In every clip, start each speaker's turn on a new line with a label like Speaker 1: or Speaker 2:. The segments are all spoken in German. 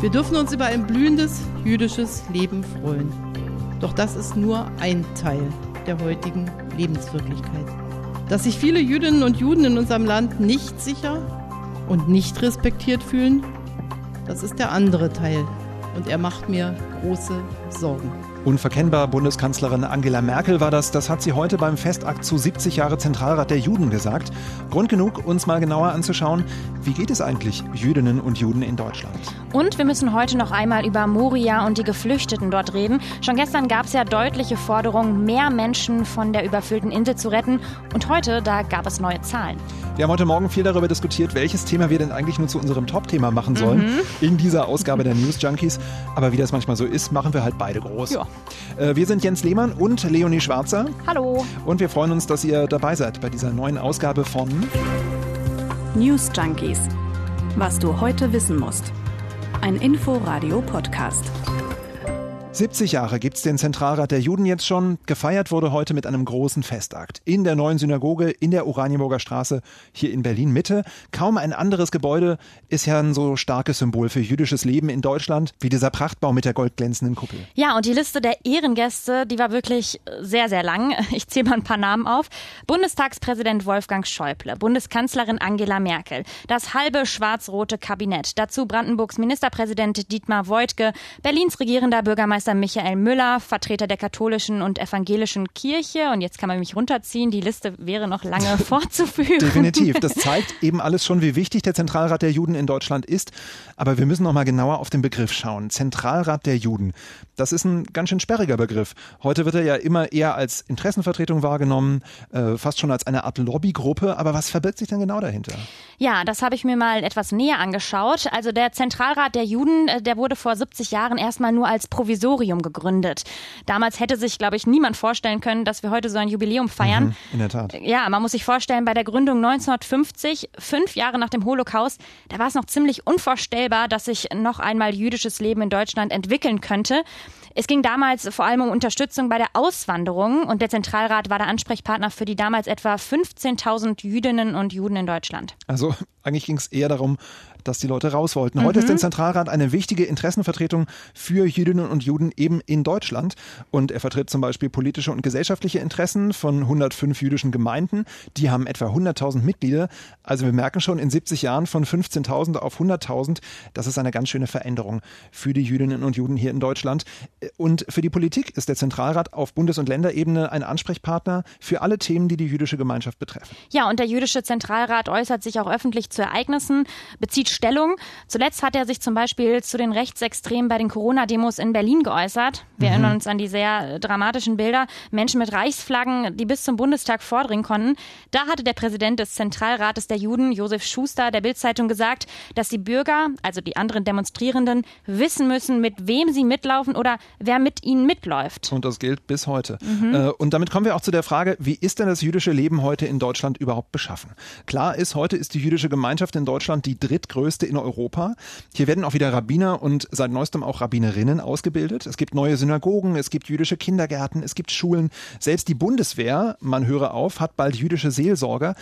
Speaker 1: Wir dürfen uns über ein blühendes jüdisches Leben freuen. Doch das ist nur ein Teil der heutigen Lebenswirklichkeit. Dass sich viele Jüdinnen und Juden in unserem Land nicht sicher und nicht respektiert fühlen, das ist der andere Teil. Und er macht mir große Sorgen.
Speaker 2: Unverkennbar Bundeskanzlerin Angela Merkel war das. Das hat sie heute beim Festakt zu 70 Jahre Zentralrat der Juden gesagt. Grund genug, uns mal genauer anzuschauen, wie geht es eigentlich Jüdinnen und Juden in Deutschland?
Speaker 3: Und wir müssen heute noch einmal über Moria und die Geflüchteten dort reden. Schon gestern gab es ja deutliche Forderungen, mehr Menschen von der überfüllten Insel zu retten. Und heute, da gab es neue Zahlen.
Speaker 2: Wir haben heute Morgen viel darüber diskutiert, welches Thema wir denn eigentlich nur zu unserem Top-Thema machen sollen mhm. in dieser Ausgabe der News Junkies. Aber wie das manchmal so ist, machen wir halt beide groß. Ja. Äh, wir sind Jens Lehmann und Leonie Schwarzer.
Speaker 3: Hallo.
Speaker 2: Und wir freuen uns, dass ihr dabei seid bei dieser neuen Ausgabe von
Speaker 4: News Junkies. Was du heute wissen musst. Ein Info-Radio-Podcast.
Speaker 2: 70 Jahre gibt es den Zentralrat der Juden jetzt schon. Gefeiert wurde heute mit einem großen Festakt. In der neuen Synagoge in der Oranienburger Straße hier in Berlin Mitte. Kaum ein anderes Gebäude ist ja ein so starkes Symbol für jüdisches Leben in Deutschland wie dieser Prachtbau mit der goldglänzenden Kuppel.
Speaker 3: Ja, und die Liste der Ehrengäste, die war wirklich sehr, sehr lang. Ich zähle mal ein paar Namen auf. Bundestagspräsident Wolfgang Schäuble, Bundeskanzlerin Angela Merkel, das halbe schwarz-rote Kabinett, dazu Brandenburgs Ministerpräsident Dietmar Woidke, Berlins regierender Bürgermeister Bürgermeister Michael Müller, Vertreter der katholischen und evangelischen Kirche. Und jetzt kann man mich runterziehen. Die Liste wäre noch lange fortzuführen.
Speaker 2: Definitiv. Das zeigt eben alles schon, wie wichtig der Zentralrat der Juden in Deutschland ist. Aber wir müssen noch mal genauer auf den Begriff schauen. Zentralrat der Juden. Das ist ein ganz schön sperriger Begriff. Heute wird er ja immer eher als Interessenvertretung wahrgenommen, äh, fast schon als eine Art Lobbygruppe. Aber was verbirgt sich denn genau dahinter?
Speaker 3: Ja, das habe ich mir mal etwas näher angeschaut. Also der Zentralrat der Juden, äh, der wurde vor 70 Jahren erstmal nur als Provisorium Provisorium gegründet. Damals hätte sich, glaube ich, niemand vorstellen können, dass wir heute so ein Jubiläum feiern. Mhm,
Speaker 2: in der Tat.
Speaker 3: Ja, man muss sich vorstellen, bei der Gründung 1950, fünf Jahre nach dem Holocaust, da war es noch ziemlich unvorstellbar, dass sich noch einmal jüdisches Leben in Deutschland entwickeln könnte. Es ging damals vor allem um Unterstützung bei der Auswanderung und der Zentralrat war der Ansprechpartner für die damals etwa 15.000 Jüdinnen und Juden in Deutschland.
Speaker 2: Also eigentlich ging es eher darum, dass die Leute raus wollten. Heute mhm. ist der Zentralrat eine wichtige Interessenvertretung für Jüdinnen und Juden eben in Deutschland. Und er vertritt zum Beispiel politische und gesellschaftliche Interessen von 105 jüdischen Gemeinden. Die haben etwa 100.000 Mitglieder. Also wir merken schon in 70 Jahren von 15.000 auf 100.000, das ist eine ganz schöne Veränderung für die Jüdinnen und Juden hier in Deutschland. Und für die Politik ist der Zentralrat auf Bundes- und Länderebene ein Ansprechpartner für alle Themen, die die jüdische Gemeinschaft betreffen.
Speaker 3: Ja, und der jüdische Zentralrat äußert sich auch öffentlich zu Ereignissen, bezieht Stellung. Zuletzt hat er sich zum Beispiel zu den Rechtsextremen bei den Corona-Demos in Berlin geäußert. Wir mhm. erinnern uns an die sehr äh, dramatischen Bilder. Menschen mit Reichsflaggen, die bis zum Bundestag vordringen konnten. Da hatte der Präsident des Zentralrates der Juden, Josef Schuster, der Bildzeitung gesagt, dass die Bürger, also die anderen Demonstrierenden, wissen müssen, mit wem sie mitlaufen oder wer mit ihnen mitläuft.
Speaker 2: Und das gilt bis heute. Mhm. Äh, und damit kommen wir auch zu der Frage, wie ist denn das jüdische Leben heute in Deutschland überhaupt beschaffen? Klar ist, heute ist die jüdische Gemeinschaft in Deutschland die drittgrößte größte in Europa. Hier werden auch wieder Rabbiner und seit neuestem auch Rabbinerinnen ausgebildet. Es gibt neue Synagogen, es gibt jüdische Kindergärten, es gibt Schulen. Selbst die Bundeswehr, man höre auf, hat bald jüdische Seelsorger.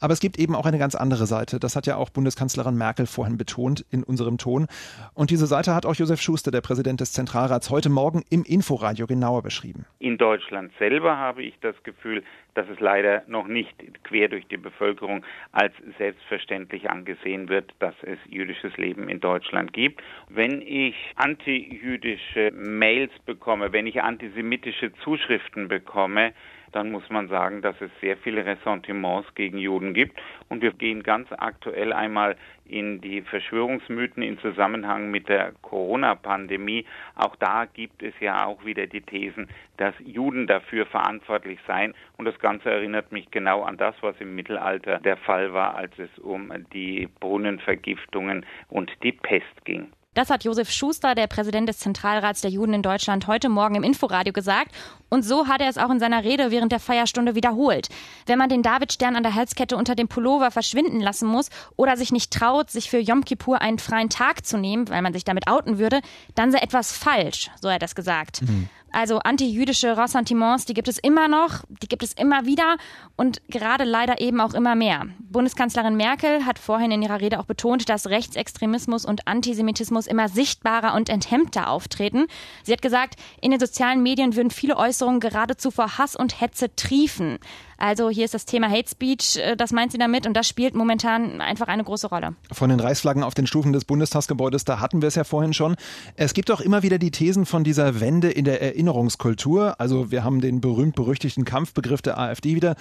Speaker 2: Aber es gibt eben auch eine ganz andere Seite. Das hat ja auch Bundeskanzlerin Merkel vorhin betont in unserem Ton. Und diese Seite hat auch Josef Schuster, der Präsident des Zentralrats, heute Morgen im Inforadio genauer beschrieben.
Speaker 5: In Deutschland selber habe ich das Gefühl, dass es leider noch nicht quer durch die Bevölkerung als selbstverständlich angesehen wird, dass es jüdisches Leben in Deutschland gibt. Wenn ich antijüdische Mails bekomme, wenn ich antisemitische Zuschriften bekomme, dann muss man sagen, dass es sehr viele Ressentiments gegen Juden gibt. Und wir gehen ganz aktuell einmal in die Verschwörungsmythen in Zusammenhang mit der Corona-Pandemie. Auch da gibt es ja auch wieder die Thesen, dass Juden dafür verantwortlich seien. Und das Ganze erinnert mich genau an das, was im Mittelalter der Fall war, als es um die Brunnenvergiftungen und die Pest ging.
Speaker 3: Das hat Josef Schuster, der Präsident des Zentralrats der Juden in Deutschland, heute Morgen im Inforadio gesagt. Und so hat er es auch in seiner Rede während der Feierstunde wiederholt. Wenn man den Davidstern an der Halskette unter dem Pullover verschwinden lassen muss oder sich nicht traut, sich für Yom Kippur einen freien Tag zu nehmen, weil man sich damit outen würde, dann sei etwas falsch, so hat er das gesagt. Mhm. Also antijüdische Ressentiments, die gibt es immer noch, die gibt es immer wieder und gerade leider eben auch immer mehr. Bundeskanzlerin Merkel hat vorhin in ihrer Rede auch betont, dass Rechtsextremismus und Antisemitismus immer sichtbarer und enthemmter auftreten. Sie hat gesagt, in den sozialen Medien würden viele Äußerungen geradezu vor Hass und Hetze triefen. Also hier ist das Thema Hate Speech, äh, das meint sie damit und das spielt momentan einfach eine große Rolle.
Speaker 2: Von den Reichsflaggen auf den Stufen des Bundestagsgebäudes, da hatten wir es ja vorhin schon. Es gibt auch immer wieder die Thesen von dieser Wende in der Erinnerungskultur. Also wir haben den berühmt-berüchtigten Kampfbegriff der AfD wieder,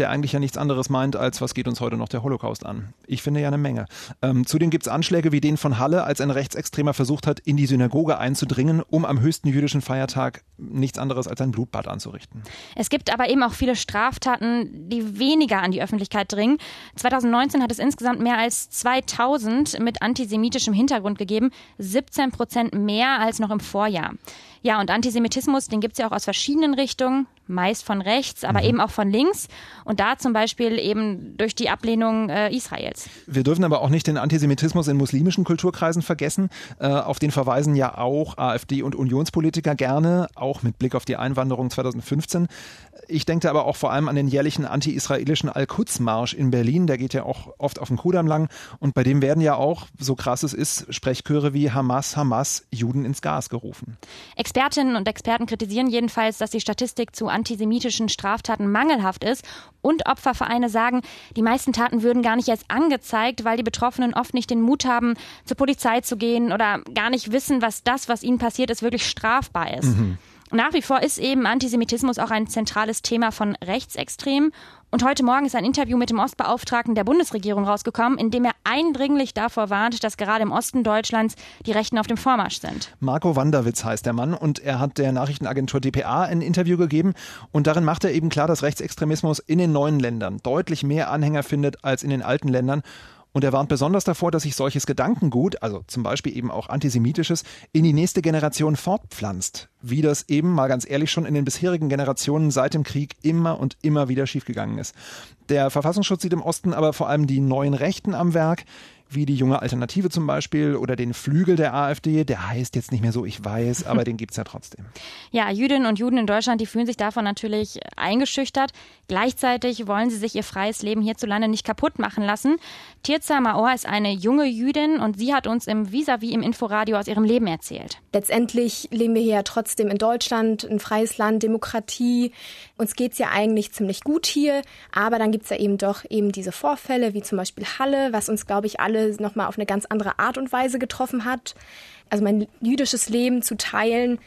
Speaker 2: der eigentlich ja nichts anderes meint, als was geht uns heute noch der Holocaust an. Ich finde ja eine Menge. Ähm, zudem gibt es Anschläge wie den von Halle, als ein Rechtsextremer versucht hat, in die Synagoge einzudringen, um am höchsten jüdischen Feiertag nichts anderes als ein Blutbad anzurichten.
Speaker 3: Es gibt aber eben auch viele Straftaten, die weniger an die Öffentlichkeit dringen. 2019 hat es insgesamt mehr als 2000 mit antisemitischem Hintergrund gegeben, 17 Prozent mehr als noch im Vorjahr. Ja, und Antisemitismus, den gibt es ja auch aus verschiedenen Richtungen, meist von rechts, aber mhm. eben auch von links. Und da zum Beispiel eben durch die Ablehnung äh, Israels.
Speaker 2: Wir dürfen aber auch nicht den Antisemitismus in muslimischen Kulturkreisen vergessen. Äh, auf den verweisen ja auch AfD und Unionspolitiker gerne, auch mit Blick auf die Einwanderung 2015. Ich denke aber auch vor allem an den jährlichen anti-israelischen Al-Quds-Marsch in Berlin. Der geht ja auch oft auf dem Kudamm lang. Und bei dem werden ja auch, so krass es ist, Sprechchöre wie Hamas, Hamas, Juden ins Gas gerufen.
Speaker 3: Expertinnen und Experten kritisieren jedenfalls, dass die Statistik zu antisemitischen Straftaten mangelhaft ist. Und Opfervereine sagen, die meisten Taten würden gar nicht erst angezeigt, weil die Betroffenen oft nicht den Mut haben, zur Polizei zu gehen oder gar nicht wissen, was das, was ihnen passiert ist, wirklich strafbar ist. Mhm. Nach wie vor ist eben Antisemitismus auch ein zentrales Thema von Rechtsextremen. Und heute Morgen ist ein Interview mit dem Ostbeauftragten der Bundesregierung rausgekommen, in dem er eindringlich davor warnt, dass gerade im Osten Deutschlands die Rechten auf dem Vormarsch sind.
Speaker 2: Marco Wanderwitz heißt der Mann und er hat der Nachrichtenagentur dpa ein Interview gegeben und darin macht er eben klar, dass Rechtsextremismus in den neuen Ländern deutlich mehr Anhänger findet als in den alten Ländern und er warnt besonders davor, dass sich solches Gedankengut, also zum Beispiel eben auch antisemitisches, in die nächste Generation fortpflanzt. Wie das eben, mal ganz ehrlich, schon in den bisherigen Generationen seit dem Krieg immer und immer wieder schiefgegangen ist. Der Verfassungsschutz sieht im Osten aber vor allem die neuen Rechten am Werk, wie die junge Alternative zum Beispiel oder den Flügel der AfD. Der heißt jetzt nicht mehr so, ich weiß, aber den gibt es ja trotzdem.
Speaker 3: Ja, Jüdinnen und Juden in Deutschland, die fühlen sich davon natürlich eingeschüchtert. Gleichzeitig wollen sie sich ihr freies Leben hierzulande nicht kaputt machen lassen. Tirza Maor ist eine junge Jüdin und sie hat uns im Vis-a-vis im Inforadio aus ihrem Leben erzählt.
Speaker 6: Letztendlich leben wir hier ja trotzdem in Deutschland, ein freies Land, Demokratie. Uns geht es ja eigentlich ziemlich gut hier, aber dann gibt es ja eben doch eben diese Vorfälle, wie zum Beispiel Halle, was uns, glaube ich, alle nochmal auf eine ganz andere Art und Weise getroffen hat. Also mein jüdisches Leben zu teilen,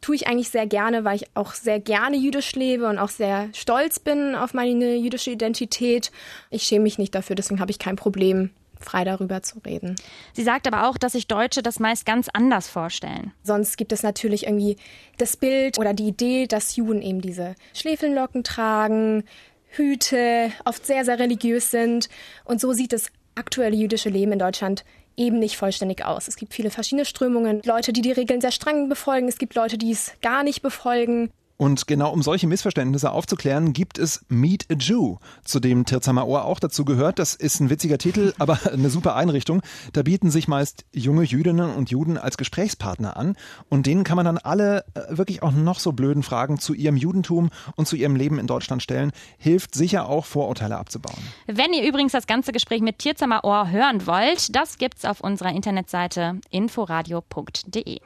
Speaker 6: tue ich eigentlich sehr gerne, weil ich auch sehr gerne jüdisch lebe und auch sehr stolz bin auf meine jüdische Identität. Ich schäme mich nicht dafür, deswegen habe ich kein Problem, frei darüber zu reden.
Speaker 3: Sie sagt aber auch, dass sich Deutsche das meist ganz anders vorstellen.
Speaker 6: Sonst gibt es natürlich irgendwie das Bild oder die Idee, dass Juden eben diese Schläfelnlocken tragen, Hüte, oft sehr, sehr religiös sind. Und so sieht das aktuelle jüdische Leben in Deutschland eben nicht vollständig aus. Es gibt viele verschiedene Strömungen, Leute, die die Regeln sehr streng befolgen, es gibt Leute, die es gar nicht befolgen.
Speaker 2: Und genau um solche Missverständnisse aufzuklären, gibt es Meet a Jew, zu dem Tirzheimer Ohr auch dazu gehört. Das ist ein witziger Titel, aber eine super Einrichtung. Da bieten sich meist junge Jüdinnen und Juden als Gesprächspartner an und denen kann man dann alle äh, wirklich auch noch so blöden Fragen zu ihrem Judentum und zu ihrem Leben in Deutschland stellen. Hilft sicher auch Vorurteile abzubauen.
Speaker 3: Wenn ihr übrigens das ganze Gespräch mit Tirzheimer Ohr hören wollt, das gibt's auf unserer Internetseite inforadio.de.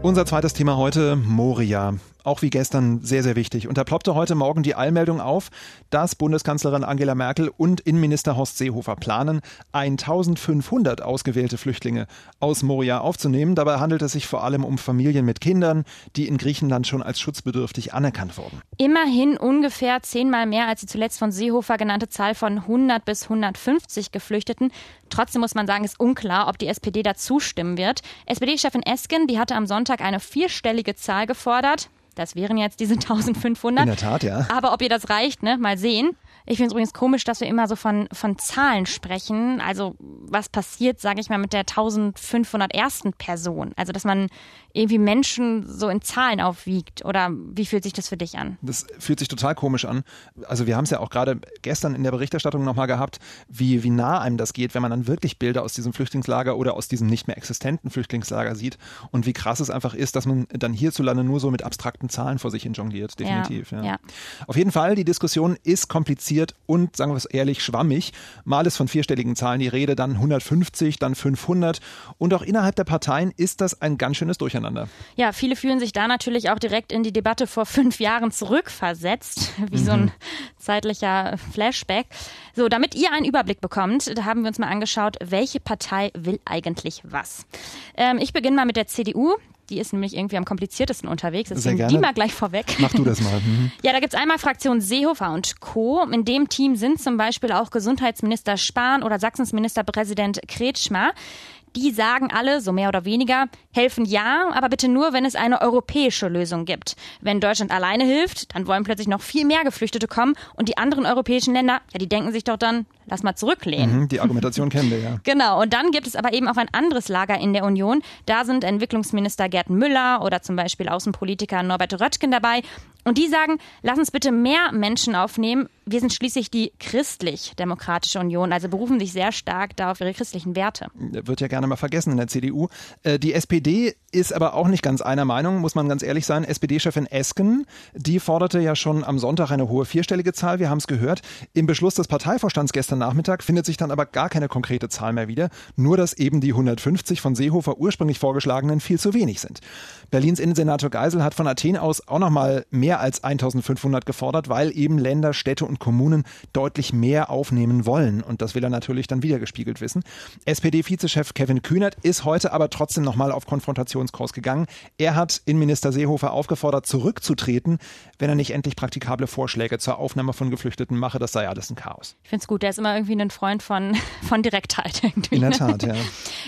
Speaker 2: Unser zweites Thema heute, Moria auch wie gestern sehr, sehr wichtig. Und da ploppte heute Morgen die Eilmeldung auf, dass Bundeskanzlerin Angela Merkel und Innenminister Horst Seehofer planen, 1500 ausgewählte Flüchtlinge aus Moria aufzunehmen. Dabei handelt es sich vor allem um Familien mit Kindern, die in Griechenland schon als schutzbedürftig anerkannt wurden.
Speaker 3: Immerhin ungefähr zehnmal mehr als die zuletzt von Seehofer genannte Zahl von 100 bis 150 Geflüchteten. Trotzdem muss man sagen, ist unklar, ob die SPD da zustimmen wird. SPD-Chefin Esken, die hatte am Sonntag eine vierstellige Zahl gefordert. Das wären jetzt diese 1500.
Speaker 2: In der Tat, ja.
Speaker 3: Aber ob ihr das reicht, ne? mal sehen. Ich finde es übrigens komisch, dass wir immer so von, von Zahlen sprechen. Also was passiert, sage ich mal, mit der 1500 ersten Person? Also dass man irgendwie Menschen so in Zahlen aufwiegt. Oder wie fühlt sich das für dich an?
Speaker 2: Das fühlt sich total komisch an. Also wir haben es ja auch gerade gestern in der Berichterstattung nochmal gehabt, wie, wie nah einem das geht, wenn man dann wirklich Bilder aus diesem Flüchtlingslager oder aus diesem nicht mehr existenten Flüchtlingslager sieht und wie krass es einfach ist, dass man dann hierzulande nur so mit abstrakten Zahlen vor sich hin jongliert. Definitiv. Ja, ja. ja. Auf jeden Fall, die Diskussion ist kompliziert kompliziert und, sagen wir es ehrlich, schwammig. Mal ist von vierstelligen Zahlen die Rede, dann 150, dann 500. Und auch innerhalb der Parteien ist das ein ganz schönes Durcheinander.
Speaker 3: Ja, viele fühlen sich da natürlich auch direkt in die Debatte vor fünf Jahren zurückversetzt, wie mhm. so ein mhm. zeitlicher Flashback. So, damit ihr einen Überblick bekommt, da haben wir uns mal angeschaut, welche Partei will eigentlich was. Ähm, ich beginne mal mit der CDU. Die ist nämlich irgendwie am kompliziertesten unterwegs. Deswegen die mal gleich vorweg.
Speaker 2: Mach du das mal. Mhm.
Speaker 3: Ja, da gibt es einmal Fraktion Seehofer und Co. In dem Team sind zum Beispiel auch Gesundheitsminister Spahn oder Sachsens Ministerpräsident Kretschmer. Die sagen alle, so mehr oder weniger, helfen ja, aber bitte nur, wenn es eine europäische Lösung gibt. Wenn Deutschland alleine hilft, dann wollen plötzlich noch viel mehr Geflüchtete kommen und die anderen europäischen Länder, ja, die denken sich doch dann, lass mal zurücklehnen.
Speaker 2: Mhm, die Argumentation kennen wir, ja.
Speaker 3: Genau. Und dann gibt es aber eben auch ein anderes Lager in der Union. Da sind Entwicklungsminister Gerd Müller oder zum Beispiel Außenpolitiker Norbert Röttgen dabei. Und die sagen, lass uns bitte mehr Menschen aufnehmen. Wir sind schließlich die christlich-demokratische Union, also berufen sich sehr stark da auf ihre christlichen Werte.
Speaker 2: Wird ja gerne mal vergessen in der CDU. Äh, die SPD ist aber auch nicht ganz einer Meinung, muss man ganz ehrlich sein. SPD-Chefin Esken, die forderte ja schon am Sonntag eine hohe vierstellige Zahl. Wir haben es gehört. Im Beschluss des Parteivorstands gestern Nachmittag findet sich dann aber gar keine konkrete Zahl mehr wieder. Nur, dass eben die 150 von Seehofer ursprünglich vorgeschlagenen viel zu wenig sind. Berlins Innensenator Geisel hat von Athen aus auch noch mal mehr als 1500 gefordert, weil eben Länder, Städte und Kommunen deutlich mehr aufnehmen wollen. Und das will er natürlich dann wiedergespiegelt wissen. SPD-Vizechef Kevin Kühnert ist heute aber trotzdem noch mal auf Konfrontationskurs gegangen. Er hat Innenminister Seehofer aufgefordert, zurückzutreten, wenn er nicht endlich praktikable Vorschläge zur Aufnahme von Geflüchteten mache. Das sei alles ein Chaos.
Speaker 3: Ich finde es gut, der ist immer irgendwie ein Freund von, von Direktheit. Irgendwie.
Speaker 2: In der Tat, ja.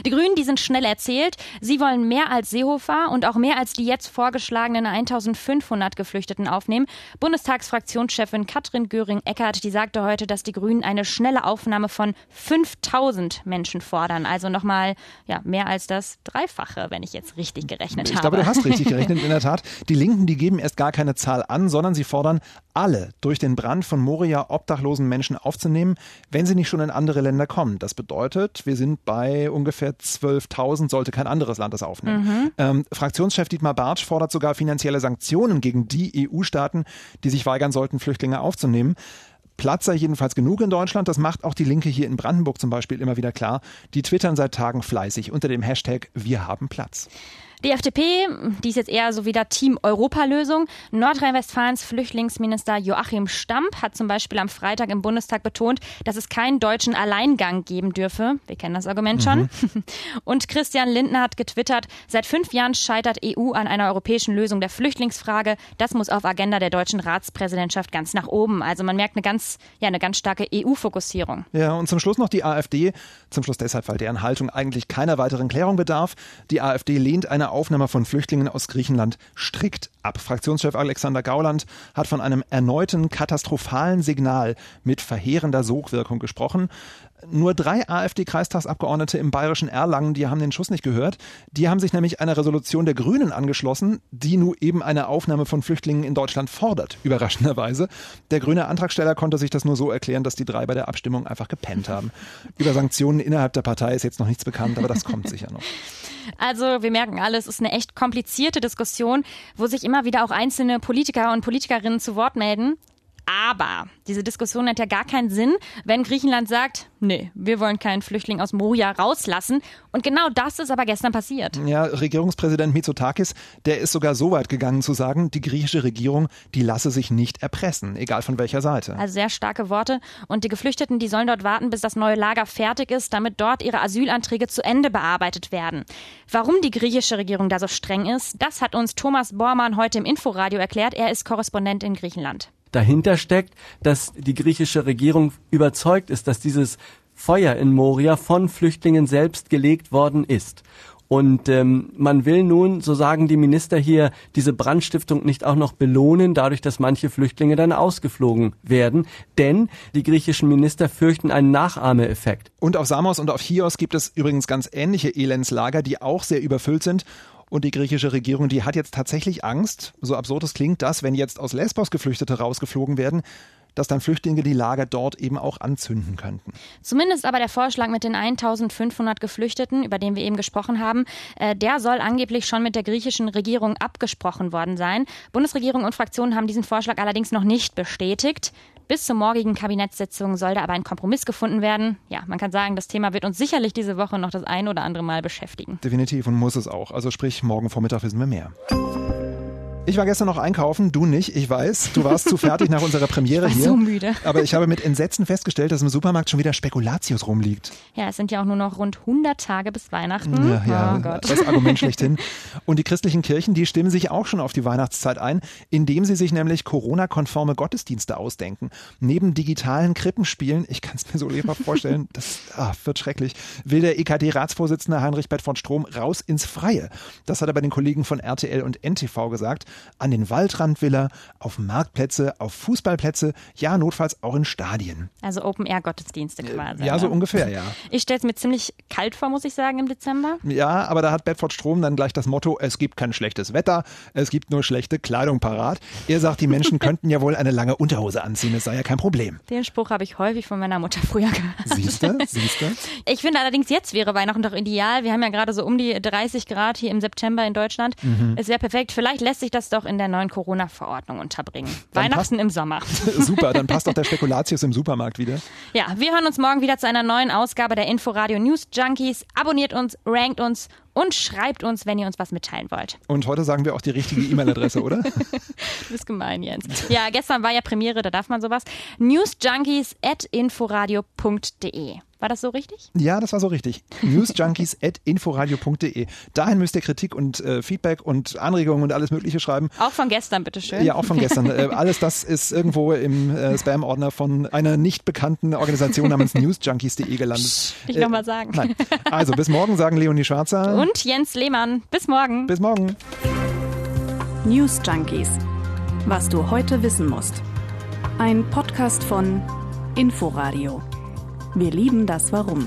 Speaker 3: Die Grünen, die sind schnell erzählt. Sie wollen mehr als Seehofer und auch mehr als die jetzt vorgeschlagenen 1500 Geflüchteten aufnehmen. Bundestagsfraktionschefin Katrin Göring-Eckardt, die sagte heute, dass die Grünen eine schnelle Aufnahme von 5000 Menschen fordern. Also nochmal ja, mehr als das Dreifache, wenn ich jetzt richtig gerechnet
Speaker 2: ich
Speaker 3: habe.
Speaker 2: Ich glaube, du hast richtig gerechnet, in der Tat. Die Linken, die geben erst gar keine Zahl an, sondern sie fordern alle durch den Brand von Moria obdachlosen Menschen aufzunehmen, wenn sie nicht schon in andere Länder kommen. Das bedeutet, wir sind bei ungefähr 12.000, sollte kein anderes Land das aufnehmen. Mhm. Ähm, Fraktionschef Dietmar Bartsch fordert sogar finanzielle Sanktionen gegen die EU-Staaten, die sich weigern sollten, Flüchtlinge aufzunehmen. Platz sei jedenfalls genug in Deutschland. Das macht auch die Linke hier in Brandenburg zum Beispiel immer wieder klar. Die twittern seit Tagen fleißig unter dem Hashtag Wir haben Platz.
Speaker 3: Die FDP, die ist jetzt eher so wieder Team Europalösung. Nordrhein-Westfalens Flüchtlingsminister Joachim Stamp hat zum Beispiel am Freitag im Bundestag betont, dass es keinen deutschen Alleingang geben dürfe. Wir kennen das Argument schon. Mhm. Und Christian Lindner hat getwittert, seit fünf Jahren scheitert EU an einer europäischen Lösung der Flüchtlingsfrage. Das muss auf Agenda der deutschen Ratspräsidentschaft ganz nach oben. Also man merkt eine ganz, ja, eine ganz starke EU-Fokussierung.
Speaker 2: Ja, und zum Schluss noch die AfD. Zum Schluss deshalb, weil deren Haltung eigentlich keiner weiteren Klärung bedarf. Die AfD lehnt eine Aufnahme von Flüchtlingen aus Griechenland strikt ab. Fraktionschef Alexander Gauland hat von einem erneuten katastrophalen Signal mit verheerender Sogwirkung gesprochen. Nur drei AfD-Kreistagsabgeordnete im bayerischen Erlangen, die haben den Schuss nicht gehört. Die haben sich nämlich einer Resolution der Grünen angeschlossen, die nun eben eine Aufnahme von Flüchtlingen in Deutschland fordert, überraschenderweise. Der grüne Antragsteller konnte sich das nur so erklären, dass die drei bei der Abstimmung einfach gepennt haben. Über Sanktionen innerhalb der Partei ist jetzt noch nichts bekannt, aber das kommt sicher noch.
Speaker 3: Also wir merken alle, es ist eine echt komplizierte Diskussion, wo sich immer wieder auch einzelne Politiker und Politikerinnen zu Wort melden. Aber diese Diskussion hat ja gar keinen Sinn, wenn Griechenland sagt, nee, wir wollen keinen Flüchtling aus Moria rauslassen. Und genau das ist aber gestern passiert.
Speaker 2: Ja, Regierungspräsident Mitsotakis, der ist sogar so weit gegangen zu sagen, die griechische Regierung, die lasse sich nicht erpressen, egal von welcher Seite.
Speaker 3: Also sehr starke Worte. Und die Geflüchteten, die sollen dort warten, bis das neue Lager fertig ist, damit dort ihre Asylanträge zu Ende bearbeitet werden. Warum die griechische Regierung da so streng ist, das hat uns Thomas Bormann heute im Inforadio erklärt. Er ist Korrespondent in Griechenland
Speaker 7: dahinter steckt, dass die griechische Regierung überzeugt ist, dass dieses Feuer in Moria von Flüchtlingen selbst gelegt worden ist. Und ähm, man will nun, so sagen die Minister hier, diese Brandstiftung nicht auch noch belohnen, dadurch, dass manche Flüchtlinge dann ausgeflogen werden. Denn die griechischen Minister fürchten einen Nachahmeeffekt.
Speaker 2: Und auf Samos und auf Chios gibt es übrigens ganz ähnliche Elendslager, die auch sehr überfüllt sind. Und die griechische Regierung, die hat jetzt tatsächlich Angst, so absurd es klingt, dass, wenn jetzt aus Lesbos Geflüchtete rausgeflogen werden, dass dann Flüchtlinge die Lager dort eben auch anzünden könnten.
Speaker 3: Zumindest aber der Vorschlag mit den 1500 Geflüchteten, über den wir eben gesprochen haben, äh, der soll angeblich schon mit der griechischen Regierung abgesprochen worden sein. Bundesregierung und Fraktionen haben diesen Vorschlag allerdings noch nicht bestätigt. Bis zur morgigen Kabinettssitzung soll da aber ein Kompromiss gefunden werden. Ja, man kann sagen, das Thema wird uns sicherlich diese Woche noch das ein oder andere Mal beschäftigen.
Speaker 2: Definitiv und muss es auch. Also sprich, morgen Vormittag wissen wir mehr. Ich war gestern noch einkaufen, du nicht, ich weiß. Du warst zu fertig nach unserer Premiere
Speaker 3: ich war
Speaker 2: hier.
Speaker 3: so müde.
Speaker 2: Aber ich habe mit Entsetzen festgestellt, dass im Supermarkt schon wieder Spekulatius rumliegt.
Speaker 3: Ja, es sind ja auch nur noch rund 100 Tage bis Weihnachten.
Speaker 2: Ja, ja
Speaker 3: oh Gott.
Speaker 2: das Argument schlechthin. Und die christlichen Kirchen, die stimmen sich auch schon auf die Weihnachtszeit ein, indem sie sich nämlich Corona-konforme Gottesdienste ausdenken. Neben digitalen Krippenspielen, ich kann es mir so lebhaft vorstellen, das ah, wird schrecklich, will der EKD-Ratsvorsitzende Heinrich Bedford Strom raus ins Freie. Das hat er bei den Kollegen von RTL und NTV gesagt. An den Waldrand will er, auf Marktplätze, auf Fußballplätze, ja, notfalls auch in Stadien.
Speaker 3: Also Open-Air-Gottesdienste quasi.
Speaker 2: Ja, so
Speaker 3: ne?
Speaker 2: ungefähr, ja.
Speaker 3: Ich stelle es mir ziemlich kalt vor, muss ich sagen, im Dezember.
Speaker 2: Ja, aber da hat Bedford Strom dann gleich das Motto, es gibt kein schlechtes Wetter, es gibt nur schlechte Kleidung parat. Er sagt, die Menschen könnten ja wohl eine lange Unterhose anziehen, das sei ja kein Problem.
Speaker 3: Den Spruch habe ich häufig von meiner Mutter früher gehört.
Speaker 2: Siehst du, siehst du?
Speaker 3: Ich finde allerdings, jetzt wäre Weihnachten doch ideal. Wir haben ja gerade so um die 30 Grad hier im September in Deutschland.
Speaker 2: Mhm.
Speaker 3: Es wäre perfekt. Vielleicht lässt sich das doch in der neuen Corona-Verordnung unterbringen.
Speaker 2: Dann
Speaker 3: Weihnachten im Sommer.
Speaker 2: Super, dann passt doch der Spekulatius im Supermarkt wieder.
Speaker 3: Ja, wir hören uns morgen wieder zu einer neuen Ausgabe der Inforadio News Junkies. Abonniert uns, rankt uns und schreibt uns, wenn ihr uns was mitteilen wollt.
Speaker 2: Und heute sagen wir auch die richtige E-Mail-Adresse, oder?
Speaker 3: Du bist gemein, Jens. Ja, gestern war ja Premiere, da darf man sowas. newsjunkies.inforadio.de. War das so richtig?
Speaker 2: Ja, das war so richtig. newsjunkies.inforadio.de. Dahin müsst ihr Kritik und äh, Feedback und Anregungen und alles Mögliche schreiben.
Speaker 3: Auch von gestern, bitteschön.
Speaker 2: Ja, auch von gestern. äh, alles das ist irgendwo im äh, Spam-Ordner von einer nicht bekannten Organisation namens newsjunkies.de gelandet.
Speaker 3: Ich noch mal sagen.
Speaker 2: Nein. Also bis morgen sagen Leonie Schwarzer.
Speaker 3: Und Jens Lehmann. Bis morgen.
Speaker 2: bis morgen.
Speaker 4: News Junkies. Was du heute wissen musst. Ein Podcast von Inforadio. Wir lieben das Warum.